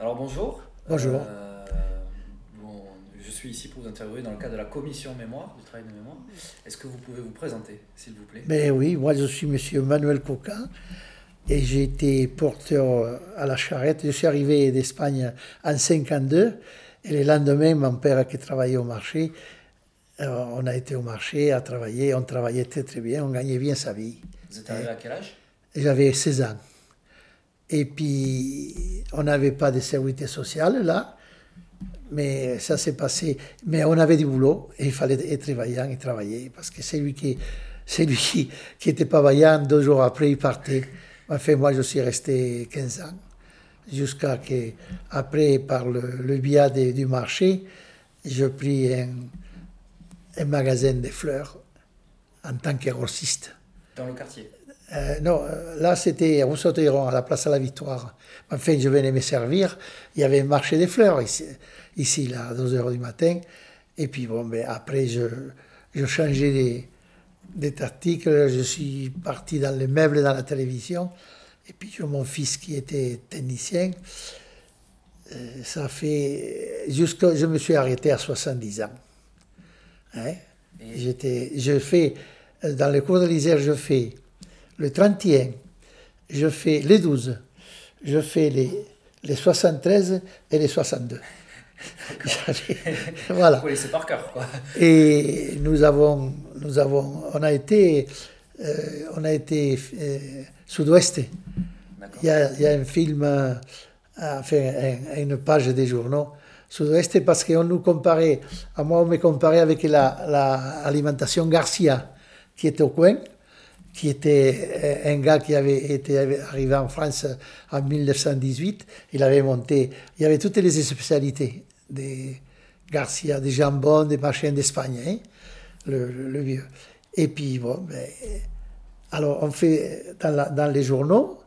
Alors bonjour. Bonjour. Euh, bon, je suis ici pour vous interviewer dans le cadre de la commission mémoire, du travail de mémoire. Est-ce que vous pouvez vous présenter, s'il vous plaît? Mais oui, moi je suis monsieur Manuel Coca et j'ai été porteur à la charrette. Je suis arrivé d'Espagne en 52 et le lendemain, mon père qui travaillait au marché, euh, on a été au marché à travailler, on travaillait très très bien, on gagnait bien sa vie. Vous êtes arrivé à quel âge? J'avais 16 ans. Et puis, on n'avait pas de sécurité sociale là, mais ça s'est passé. Mais on avait du boulot et il fallait être vaillant et travailler parce que c'est lui qui, c'est lui qui, qui pas vaillant. Deux jours après, il partait. Enfin, moi, je suis resté 15 ans jusqu'à que, après, par le, biais du marché, je pris un, un magasin de fleurs en tant que grossiste. Dans le quartier. Euh, non, euh, là c'était à Rousseau-Théron, à la place à la Victoire. Enfin, je venais me servir. Il y avait un marché des fleurs ici, ici là, à 2 heures du matin. Et puis, bon, ben, après, je, je changeais des, des. Je suis parti dans les meubles, dans la télévision. Et puis, mon fils qui était technicien. Euh, ça fait. Jusque, je me suis arrêté à 70 ans. Hein? J'étais, je fais, dans le cours de l'Isère, je fais le 31, je fais les 12, je fais les, les 73 et les 62. J'avais- voilà. Vous connaissez par cœur, quoi. Et nous avons, nous avons, on a été, euh, on a été euh, sud-ouest. Il y, a, il y a un film, euh, enfin, un- une page des journaux sud-ouest parce qu'on nous comparait, à moi on me comparait avec la, la alimentation Garcia qui était au coin, qui était euh, un gars qui avait été arrivé en France en 1918. Il avait monté, il y avait toutes les spécialités des Garcia, des jambons, des machins d'Espagne, hein, le, vieux. Et puis bon, ben, alors on fait dans, les journaux,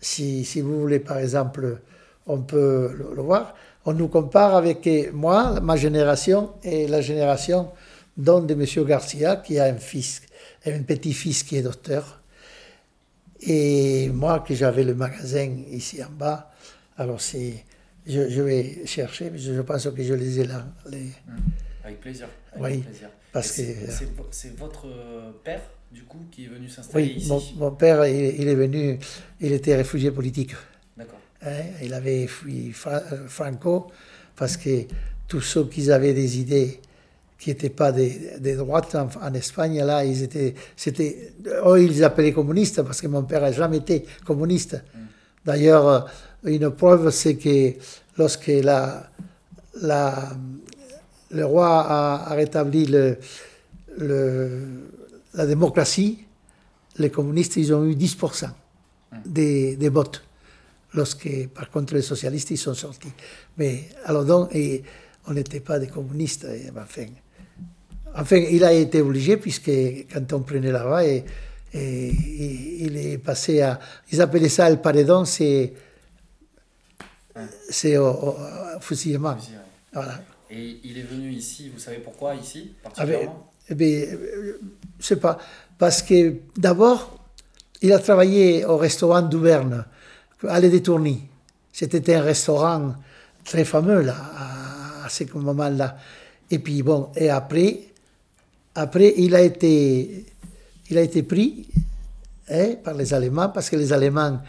si, vous voulez, par exemple, on peut le, voir. On nous compare avec euh, moi, ma génération, et la génération d'un de M. Garcia, qui a un fils, un petit-fils qui est docteur. Et moi, que j'avais le magasin ici en bas, alors c'est, je, je vais chercher, mais je, je pense que je les ai là. les- Hum, Avec plaisir. Avec Oui, plaisir. parce Et c'est- que- c'est vo- C'est votre euh, père, du coup, qui est venu s'installer Oui, ici? mon, mon père, il, il est venu, il était réfugié politique. D'accord. Hein, il avait fui Fra- euh, Franco parce que tous ceux qui avaient des idées qui n'étaient pas des, des droites en, en Espagne, là, ils étaient, c'était, eux, ils les appelaient communistes parce que mon père n'a jamais été communiste. D'ailleurs, euh, une preuve, c'est que lorsque la, la, le roi a, a rétabli le, le- la démocratie, les communistes, ils ont eu 10% des, des votes lorsque, par contre, les socialistes, ils sont sortis. Mais alors donc, et on n'était pas des communistes. et, enfin, enfin, il a été obligé, puisque quand on prenait là-bas, et, et- et il est passé à... Ils appelaient ça le paredon, c'est... C'est au, au- au fusillement. Voilà. Et il est venu ici, vous savez pourquoi ici, Ah ben, particulièrement? eh ben, je sais pas. Parce que d'abord, il a travaillé au restaurant d'Auvergne, allée des Tournis. C'était un restaurant très fameux là, à, à ce moment-là. Et puis bon, et après, après il a été, il a été pris hein, par les Allemands parce que les Allemands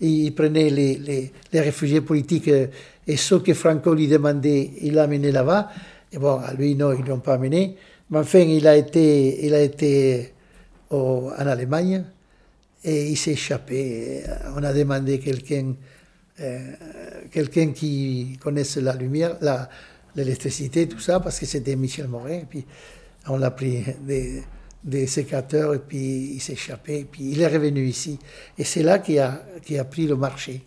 ils prenaient les, les, réfugiés politiques euh, et ceux que Franco lui demandait, il l'a amené là-bas. Et bon, à lui, non, ils ne l'ont pas amené. Mais enfin, il a été, il a été au- en Allemagne et il s'est échappé. On a demandé quelqu'un euh, quelqu'un qui connaisse la lumière, l'électricité, tout ça, parce que c'était Michel Morin. On l'a pris des, des sécateurs et puis il s'est échappé. Et puis, il est revenu ici. Et c'est là qu'il a, qu'il a pris le marché,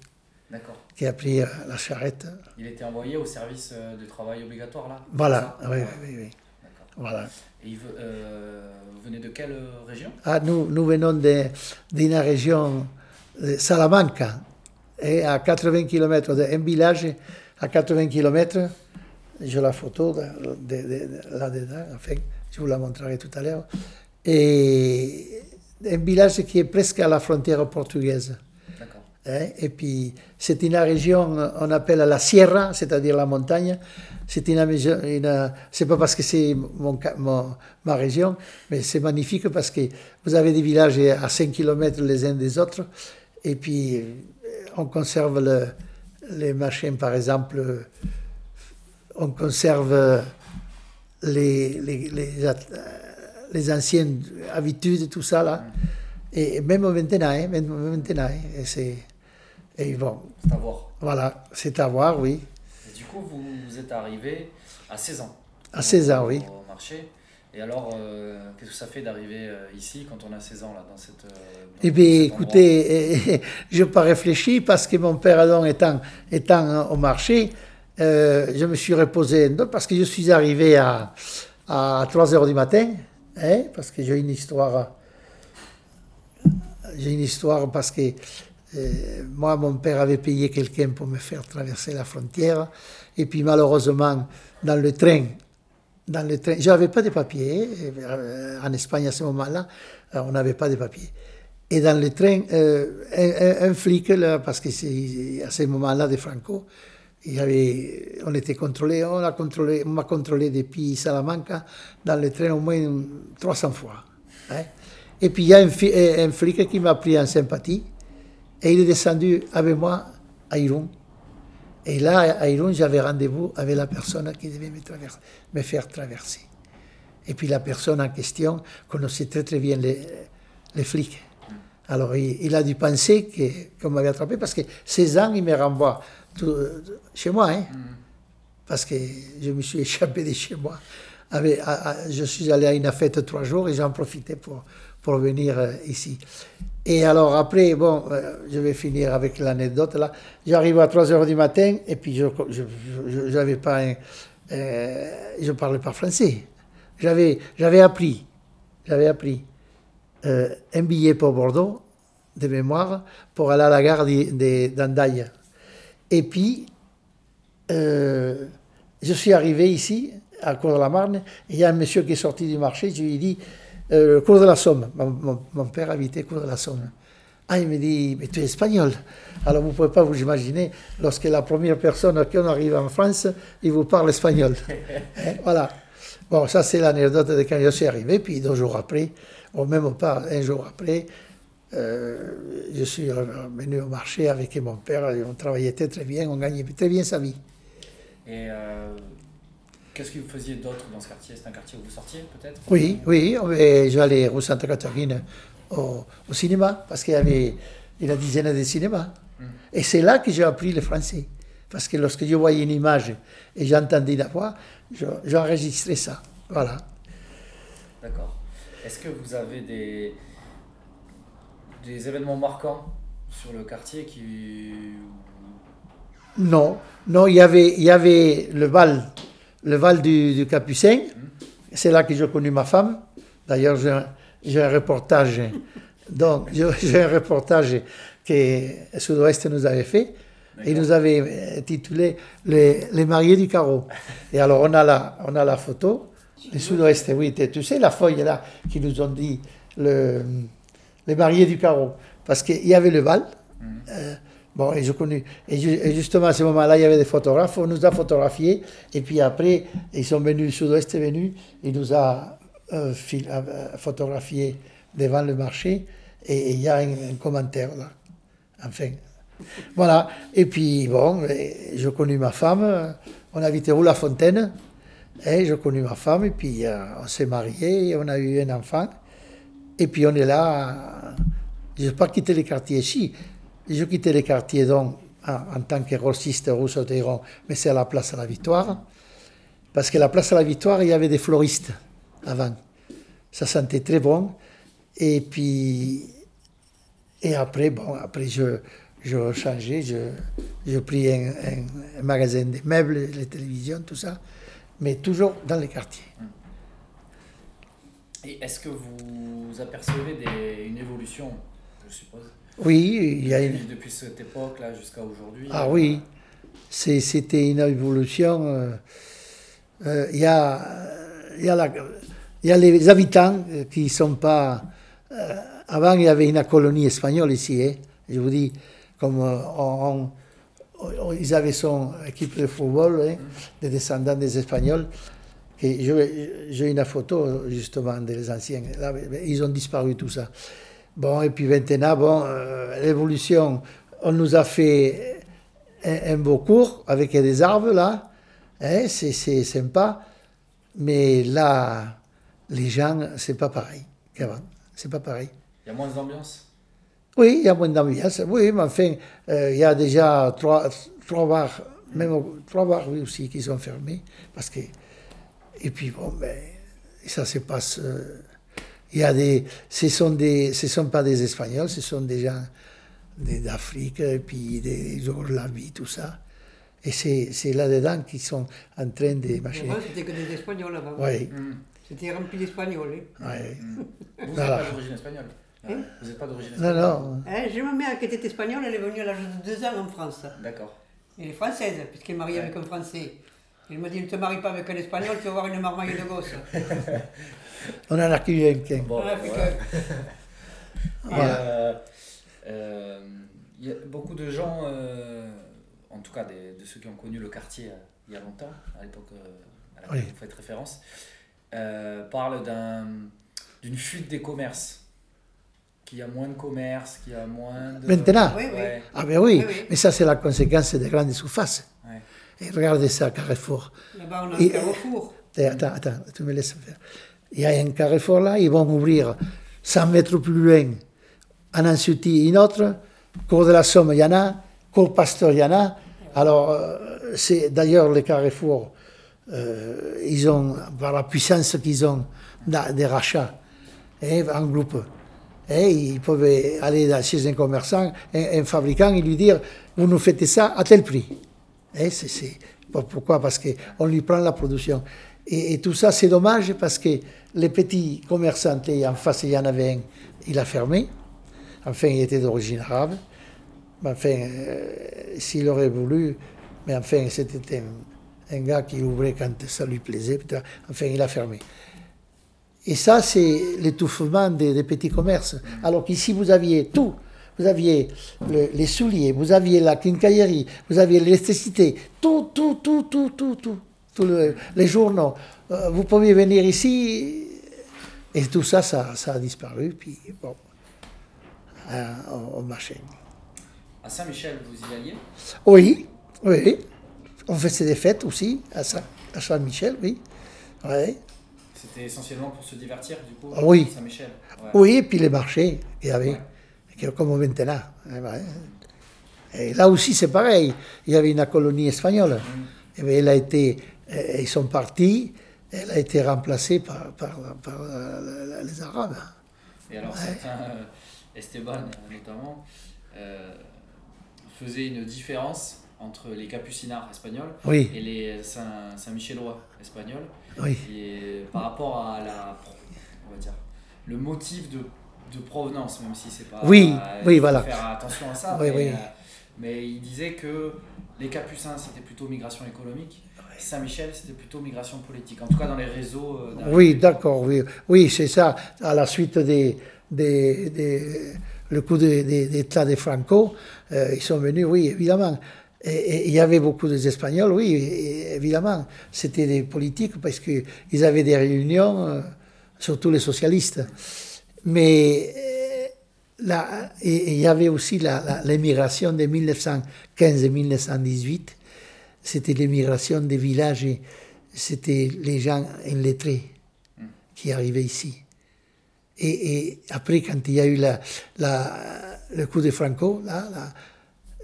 D'accord. qu'il a pris euh, la charrette. Il était envoyé au service euh, de travail obligatoire, là? Voilà, oui, oui, oui. Voilà. Et il veut- euh, vous venez de quelle région? Ah, nous, nous venons d'une région de Salamanca, et à 80 km d'un village, à 80 km, j'ai la photo de, de- de- là-dedans, enfin, je vous la montrerai tout à l'heure, et un village qui est presque à la frontière portugaise. D'accord. Hein. Et puis, c'est une région, on appelle la Sierra, c'est-à-dire la montagne. C'est une, une c'est pas parce que c'est mon, mon, ma région, mais c'est magnifique parce que vous avez des villages à 5 km les uns des autres. Et puis, on conserve le, les machins, par exemple, on conserve les, les, les, les anciennes habitudes, tout ça là. Et même maintenant, hein, même maintenant, hein, c'est et bon. C'est à voir. Voilà, c'est à voir, oui. Et du coup, vous, vous êtes arrivé à 16 ans. À 16 ans, oui. Au marché. Et alors, euh, qu'est-ce que ça fait d'arriver euh, ici quand on a 16 ans, là, dans cette. Euh, dans eh bien, écoutez, je n'ai pas réfléchi parce que mon père, donc, étant, étant au marché, euh, je me suis reposé parce que je suis arrivé à, à 3 heures du matin, hein, parce que j'ai une histoire. J'ai une histoire parce que euh, moi, mon père avait payé quelqu'un pour me faire traverser la frontière. Et puis, malheureusement, dans le train, dans le train, j'avais pas de papiers. euh, En Espagne, à ce moment-là, on n'avait pas de papiers. Et dans le train, un, un- un flic, là, parce que c'est à ce moment-là de Franco, il avait, on était contrôlé, on a contrôlé, on m'a contrôlé depuis Salamanca dans le train au moins 300 fois. hein. Et puis il y a un, un flic qui m'a pris en sympathie et il est descendu avec moi à Irún. Et là, à Irún, j'avais rendez-vous avec la personne qui devait me, faire traverser. Et puis la personne en question connaissait très très bien les, flics. Alors il, a dû penser qu'on m'avait attrapé parce que 16 ans, il me renvoie tout- chez moi. Hein, parce que je me suis échappé de chez moi. Avec- à- à- je suis allé à une fête trois jours et j'en profitais pour, pour venir euh, ici. Et alors après, bon, euh, je vais finir avec l'anecdote là. J'arrive à 3 heures du matin et puis je j'avais pas un- euh, je parlais pas français. J'avais j'avais appris, j'avais appris euh, un billet pour Bordeaux de mémoire pour aller à la gare d'Andaille. Et puis euh, je suis arrivé ici, à Cour de la Marne, et il y a un monsieur qui est sorti du marché, je lui ai dit, euh, Cour de la Somme, mon, mon- mon père habitait Cour de la Somme. Ah, il me dit, mais tu es espagnol. Alors vous ne pouvez pas vous imaginer, lorsque la première personne à qui on arrive en France, il vous parle espagnol. Hein, voilà. Bon, ça c'est l'anecdote de quand je suis arrivé, puis deux jours après, ou même pas un jour après, je suis revenu au marché avec mon père, et on travaillait très très bien, on gagnait très bien sa vie. Et euh, qu'est-ce que vous faisiez d'autre dans ce quartier? C'est un quartier où vous sortiez, peut-être? Oui, oui, j'allais rue Santa Catarine au, au cinéma, parce qu'il y avait une dizaine de cinémas. Et c'est là que j'ai appris le français. Parce que lorsque je voyais une image et j'entendais la voix, je- j'enregistrais ça. Voilà. D'accord. Est-ce que vous avez des, des événements marquants sur le quartier qui. Non, non, il y avait, il y avait le Val, le Val du, du Capucin. C'est là que j'ai connu ma femme. D'ailleurs, j'ai un, reportage. Donc, j'ai un reportage que Sud-Ouest nous avait fait. Il nous avait euh, titulé les, les mariés du carreau. Et alors, on a la, on a la photo. Les Sud-Ouest, oui, tu tu sais, la feuille là, qui nous ont dit le, les mariés du carreau. Parce qu'il y avait le Val. euh, Bon, et je connais. Et, ju- et justement, à ce moment-là, il y avait des photographes. On nous a photographiés. Et puis après, ils sont venus, Sud-Ouest est venu. Il nous a euh, euh, photographiés devant le marché. Et il y a un, un commentaire là. Enfin. Voilà. Et puis, bon, j'ai connu ma femme. On habitait où? La Fontaine. Et j'ai connu ma femme. Et puis, euh, on s'est mariés. Et on a eu un enfant. Et puis, on est là. Je n'ai pas quitté les quartiers ici. J'ai quitté les quartiers donc en, tant que grossiste russe Téhéran, mais c'est à la place à la Victoire. Parce que la place à la Victoire, il y avait des floristes avant. Ça sentait très bon. Et puis, et après, bon, après je, je changé, je, je pris un, magasin de meubles, les télévisions, tout ça, mais toujours dans les quartiers. Et est-ce que vous apercevez des, une évolution, je suppose? Oui, il y a une, depuis, cette époque-là jusqu'à aujourd'hui Ah oui, c'était une évolution. euh, euh, Il y, a, il y, a la- il y a les habitants euh, qui ne sont pas. avant, il y avait une colonie espagnole ici. hein. Je vous dis, comme on- on- ils avaient son équipe de football, hein, des descendants des Espagnols. J'ai une photo justement des anciens. Là, ils ont disparu tout ça. Bon, et puis maintenant, bon, euh, l'évolution, on nous a fait un, un beau cours avec des arbres là. Hein, c'est c'est sympa. Mais là, les gens, c'est pas pareil qu'avant. C'est pas pareil. Il y a moins d'ambiance? Oui, il y a moins d'ambiance. Oui, mais enfin, euh, il y a déjà trois, trois bars, même trois bars oui, aussi qui sont fermés. Parce que, et puis, bon, ben, ça se passe. euh, il y a des. Ce sont, des, ce sont pas des Espagnols, ce sont des gens des- d'Afrique, et puis des Yougoslavie, tout ça. Et c'est c'est là-dedans qu'ils sont en train de marcher. Avant, c'était que des Espagnols avant. Oui, C'était rempli d'Espagnols. hein. oui. Vous n'êtes pas d'origine espagnole Hein? Vous n'êtes pas d'origine Non, espagnole non. Hein, J'ai ma mère qui était espagnole, elle est venue à l'âge de 2 ans en France. D'accord. Elle est française, puisqu'elle est mariée avec un Français. Elle m'a dit, ne te marie pas avec un Espagnol, tu vas avoir une marmaille de gosse. On en a qu'un. Bon, Ah, fait voilà. euh, euh, il y a beaucoup de gens, euh, en tout cas des- de ceux qui ont connu le quartier euh, il y a longtemps, à l'époque à laquelle Oui. vous faites référence, euh, parlent d'un- d'une fuite des commerces. Qu'il y a moins de commerces, qu'il y a moins de. Maintenant. Ouais, Ah ben oui, Oui, oui. mais ça c'est la conséquence des grandes surfaces. Et regardez ça, Carrefour. Là-bas, on a Et- un carrefour. Eh, Attends, attends, tu me laisses faire. Il y a un Carrefour là, ils vont ouvrir 100 mètres plus loin, en Ansuti, une autre, Cours de la Somme, il y en a, Cours Pasteur, il y en a. Alors, euh, c'est d'ailleurs les Carrefour, euh, ils ont, par la puissance qu'ils ont des rachats, hein, en groupe, hein, ils peuvent aller chez un commerçant, un, un fabricant, et lui dire Vous nous faites ça à tel prix. Pour- pourquoi? Parce qu'on lui prend la production. Et, tout ça, c'est dommage parce que les petits commerçants, en face, il y en avait un, il a fermé. Enfin, il était d'origine arabe. Mais enfin, euh, s'il aurait voulu, mais enfin, c'était un, gars qui ouvrait quand ça lui plaisait. Enfin, il a fermé. Et ça, c'est l'étouffement des, des petits commerces. Alors qu'ici, vous aviez tout. Vous aviez le- les souliers, vous aviez la quincaillerie, vous aviez l'électricité, tout, tout, tout, tout, tout, tout. Tous le- les journaux. Euh, vous pouviez venir ici, et tout ça, ça, ça a disparu. Puis, bon, euh, au marché. À Saint-Michel, vous y alliez? Oui, oui. On faisait des fêtes aussi à Saint- à Saint-Michel, oui. Ouais. C'était essentiellement pour se divertir, du coup oui. Saint-Michel ouais. Oui, et puis les marchés qu'il y avait, Ouais. Que- comme maintenant. Eh ben, Et là aussi, c'est pareil. Il y avait une colonie espagnole. Et bien, elle a été, eh, ils sont partis, elle a été remplacée par, par, par, euh, les Arabes. Et alors, certains, euh, Esteban notamment, euh, faisait une différence entre les capucinards espagnols Oui, et les Saint- Saint-Michelois espagnols. oui. Et par rapport à la, on va dire, le motif de, de provenance, même si c'est pas. Oui, il oui, faut voilà. Faire attention à ça. Oui, mais, oui. euh, mais il disait que les Capucins c'était plutôt migration économique, Saint-Michel c'était plutôt migration politique. En tout cas dans les réseaux. euh. Oui, d'accord, oui. Oui, c'est ça. À la suite des, des, des- le coup de- des d'État de Franco, euh, ils sont venus, oui, évidemment. Et, il y avait beaucoup d'Espagnols, oui, et- évidemment. C'était des politiques parce qu'ils avaient des réunions, euh, surtout les socialistes. Mais euh, il y avait aussi l'émigration de 1915 et 1918. C'était l'émigration des villages, c'était les gens illettrés qui arrivaient ici. Et, après, quand il y a eu la, la- le coup de Franco, là,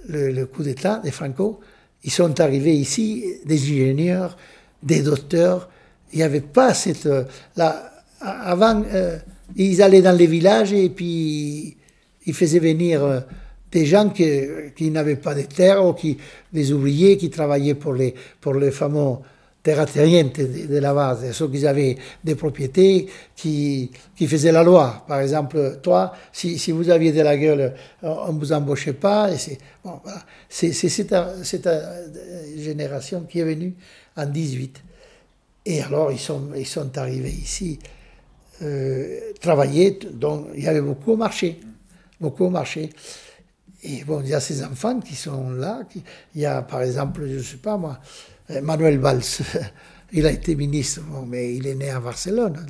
le, coup d'État de Franco, ils sont arrivés ici, des ingénieurs, des docteurs. Il n'y avait pas cette... euh, Là, avant, euh, ils allaient dans les villages et puis ils faisaient venir euh, des gens qui, n'avaient pas de terre ou qui, des ouvriers qui travaillaient pour les, pour les fameux terraterientes de, la base, ceux qui avaient des propriétés, qui, qui faisaient la loi. Par exemple, toi, si, si vous aviez de la gueule, on ne vous embauchait pas. C'est, bon, cette euh, génération qui est venue en 18. Et alors, ils sont, ils sont arrivés ici euh, travailler, donc il y avait beaucoup au marché, beaucoup au marché. Et bon, il y a ces enfants qui sont là. Il y a, par exemple, je ne sais pas moi, euh, Manuel Valls. il a été ministre, mais il est né à Barcelone.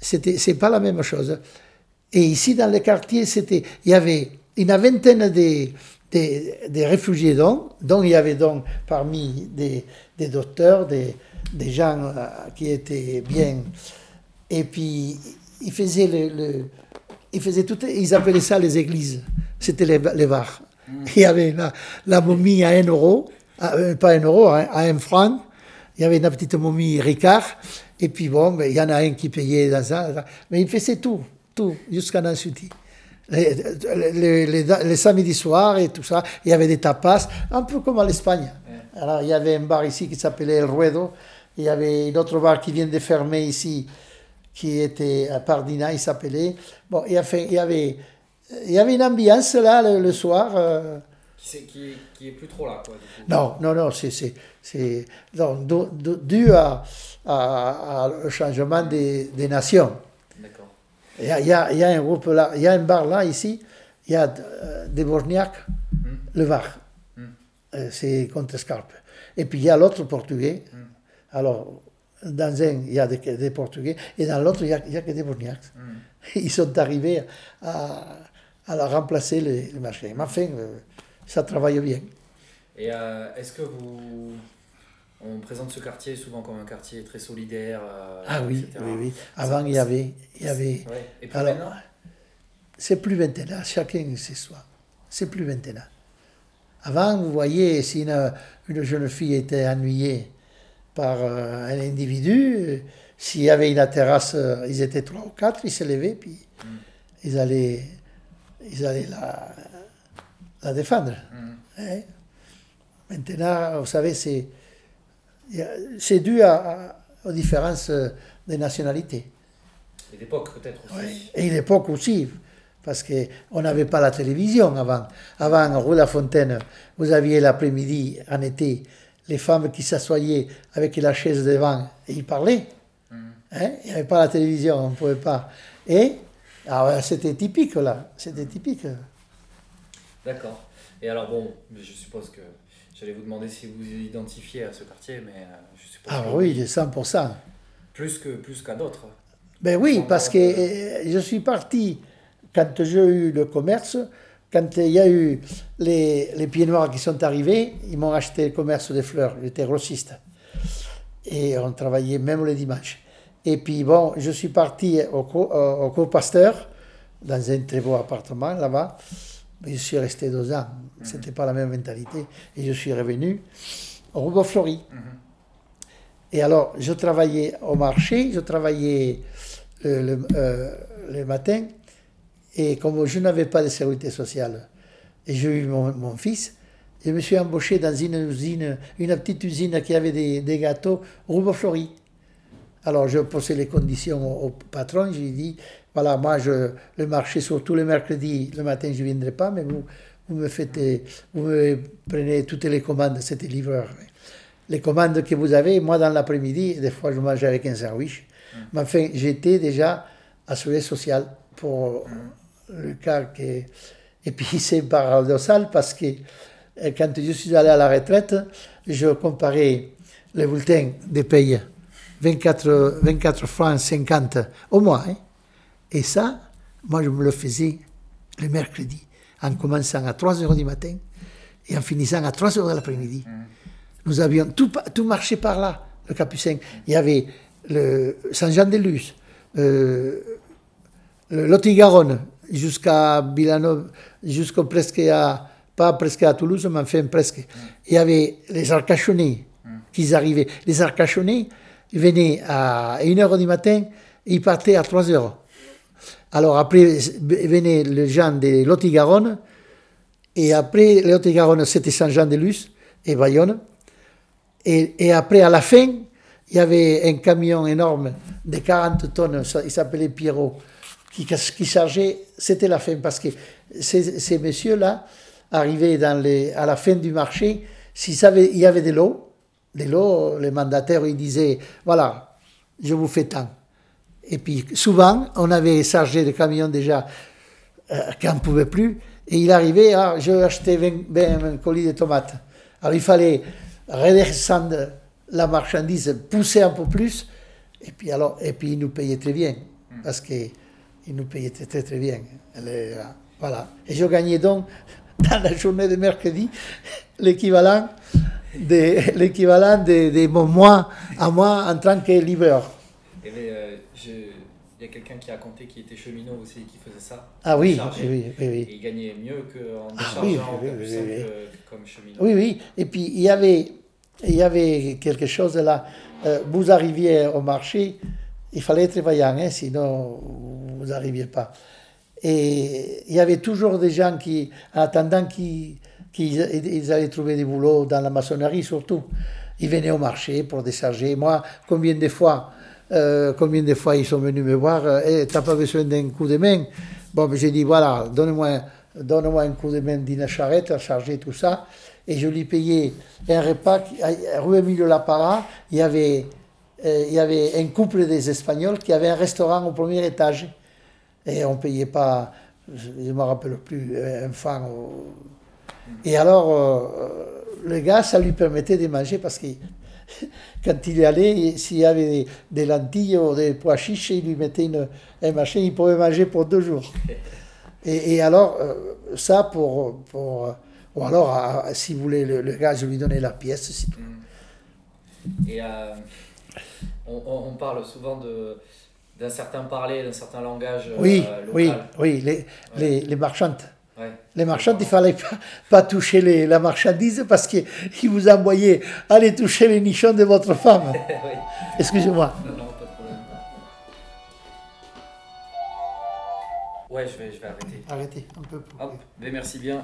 C'était, c'est pas la même chose. Et ici, dans le quartier, c'était, il y avait une vingtaine de, des, réfugiés, dont, dont il y avait donc parmi des, des docteurs, des, des gens euh, qui étaient bien. Et puis, ils faisaient le, ils faisaient tout, ils appelaient ça les églises. C'était les, les bars. Mm. Il y avait la, la, momie à un euro, euh, pas un euro, hein, à un franc. Il y avait une petite momie Ricard. Et puis bon, ben, il y en a un qui payait dans ça. Mais il faisait tout, tout, jusqu'à Nansuti les, les, les, samedis soirs et tout ça. Il y avait des tapas, un peu comme à l'Espagne. Alors, il y avait un bar ici qui s'appelait El Ruedo. Il y avait un autre bar qui vient de fermer ici, qui était à Pardina, il s'appelait. Bon, il y avait, il y avait, il y avait une ambiance là le, soir. Euh. Qui, qui, qui, est plus trop là, quoi. Non, non, non, c'est, c'est, c'est dû à, à, au changement des, des nations. Il y, a, il, y a, un groupe là, il y a un bar là, ici, il y a euh, des Borgnac, mm. le Var. Mm. C'est contre Scarpe. Et puis il y a l'autre portugais. Mm. Alors, dans un, il y a des, des Portugais, et dans l'autre, il n'y a, a, que des Borgnacs. Ils sont arrivés à, à la remplacer le, le marché. Mais enfin, euh, ça travaille bien. Et est-ce que vous on présente ce quartier souvent comme un quartier très solidaire. Euh, ah oui, oui, oui. Avant, il y avait. Il y avait Et puis alors, c'est plus maintenant, chacun sait soi. C'est plus maintenant. Avant, vous voyez, si une, une jeune fille était ennuyée par euh, un individu, s'il y avait une terrasse, euh, ils étaient trois ou quatre, ils se levaient, puis mm. ils allaient, ils allaient la, la défendre. Mm. Hein? Maintenant, vous savez, c'est c'est dû à, aux différences euh, des nationalités. Et d'époque peut-être aussi. Et l'époque aussi, parce qu'on n'avait pas la télévision avant. Avant, rue La Fontaine, vous aviez l'après-midi, en été, les femmes qui s'assoyaient avec la chaise devant et ils parlaient. Mm. Hein? Il n'y avait pas la télévision, on ne pouvait pas. Et ah c'était typique là, c'était typique. D'accord. Et alors bon, je suppose que J'allais vous demander si vous vous identifiez à ce quartier, mais euh, je suppose. Ah oui, 100%. Plus qu'à plus qu'à d'autres. Ben oui, parce que euh, je suis parti quand j'ai eu le commerce, quand il y a eu les, les pieds noirs qui sont arrivés, ils m'ont acheté le commerce des fleurs, j'étais grossiste. Et on travaillait même le dimanche. Et puis bon, je suis parti au, au, au Pasteur, dans un très beau appartement là-bas je suis resté deux ans. Mhm. Ce n'était pas la même mentalité. Et je suis revenu au Roubaix Fleury. Mhm. Et alors, je travaillais au marché, je travaillais euh, euh, le, matin. Et comme je n'avais pas de sécurité sociale, et j'ai eu mon, fils, je me suis embauché dans une usine, une petite usine qui avait des, gâteaux, Roubaix Fleury. Alors, je posais les conditions au, au patron, je lui ai dit voilà, moi, je, le marché, surtout le mercredi, le matin, je ne viendrai pas, mais vous, vous me faites, vous me prenez toutes les commandes, c'était livreur. Les commandes que vous avez, moi, dans l'après-midi, des fois, je mangeais avec un sandwich. Mm. Mais enfin, j'étais déjà assuré social pour le cas que... Et puis, c'est paradoxal parce que euh, quand je suis allé à la retraite, je comparais le bulletin des pays 24, 24 francs 50 au mois. Hein, et ça, moi, je me le faisais le mercredi, en commençant à 3 heures du matin et en finissant à 3 heures de l'après-midi. Mm. Nous avions tout, tout marché par là, le Capucin. Il y avait le Saint-Jean-de-Luz, euh, le Lot-et-Garonne, jusqu'à Villanova, jusqu'au presque à, pas presque à Toulouse, mais enfin presque. Il y avait les Arcachonnais mm. qui arrivaient. Les Arcachonnais, ils venaient à 1 heure du matin et ils partaient à 3 heures. Alors après venaient les gens de Lot-et-Garonne, et après Lot-et-Garonne c'était Saint-Jean-de-Luz et Bayonne. Et, et, après, à la fin, il y avait un camion énorme de 40 tonnes, il s'appelait Pierrot, qui, qui chargeait, c'était la fin, parce que ces, messieurs-là arrivaient dans les, à la fin du marché, s'il il y avait de l'eau, de l'eau, les mandataires, ils disaient, voilà, je vous fais tant. Et puis souvent, on avait chargé des camions déjà euh, ne pouvait plus. Et il arrivait, ah, je acheter 20, 20 colis de tomates. Alors il fallait redescendre la marchandise, pousser un peu plus, et puis, alors, et puis il nous payait très bien, parce qu'il nous payait très très, très bien. Voilà. Et je gagnais donc, dans la journée de mercredi, l'équivalent de, l'équivalent de, de mon mois à moi en tant que livreur. Il euh, il y a quelqu'un qui a compté qui était cheminot aussi qui faisait ça. Ah oui, oui, oui, oui. Et il gagnait mieux qu'en Ah déchargeant oui, oui. que- comme cheminot. Oui, oui. Et puis, il y avait, il y avait quelque chose là. Euh, vous arriviez au marché, il fallait être vaillant, hein, sinon vous n'arriviez pas. Et il y avait toujours des gens qui, en attendant qu'ils qu'ils- ils allaient trouver des boulots dans la maçonnerie surtout, ils venaient au marché pour décharger. Moi, combien de fois, euh, combien de fois ils sont venus me voir, euh, Eh, t'as pas besoin d'un coup de main Bon, ben, j'ai dit, voilà, donne-moi donne un coup de main d'une charrette à charger tout ça. Et je lui payais un repas, qui- rue Emilio La Parra, il y avait, euh, il y avait un couple des Espagnols qui avait un restaurant au premier étage. Et on ne payait pas, je ne me rappelle plus, un franc. Et alors, euh, le gars, ça lui permettait de manger parce que quand il y allait, s'il y avait des, lentilles ou des pois chiches, il lui mettait une, un machin, il pouvait manger pour deux jours. Et, alors, euh, ça pour. pour ou alors, si vous voulez, le, gars, je lui donnais la pièce. c'est tout. Et euh, on parle souvent de d'un certain parler, d'un certain langage euh, Oui, oui, local. oui, les, les, les marchandes. Ouais. Les marchandes, il fallait pas, pas toucher les, la marchandise parce qu'ils vous envoyaient aller toucher les nichons de votre femme. Oui. Excusez-moi. Non, non, pas de problème. Ouais, je vais, je vais arrêter. Arrêtez un peu. pour- Hop, mais merci bien.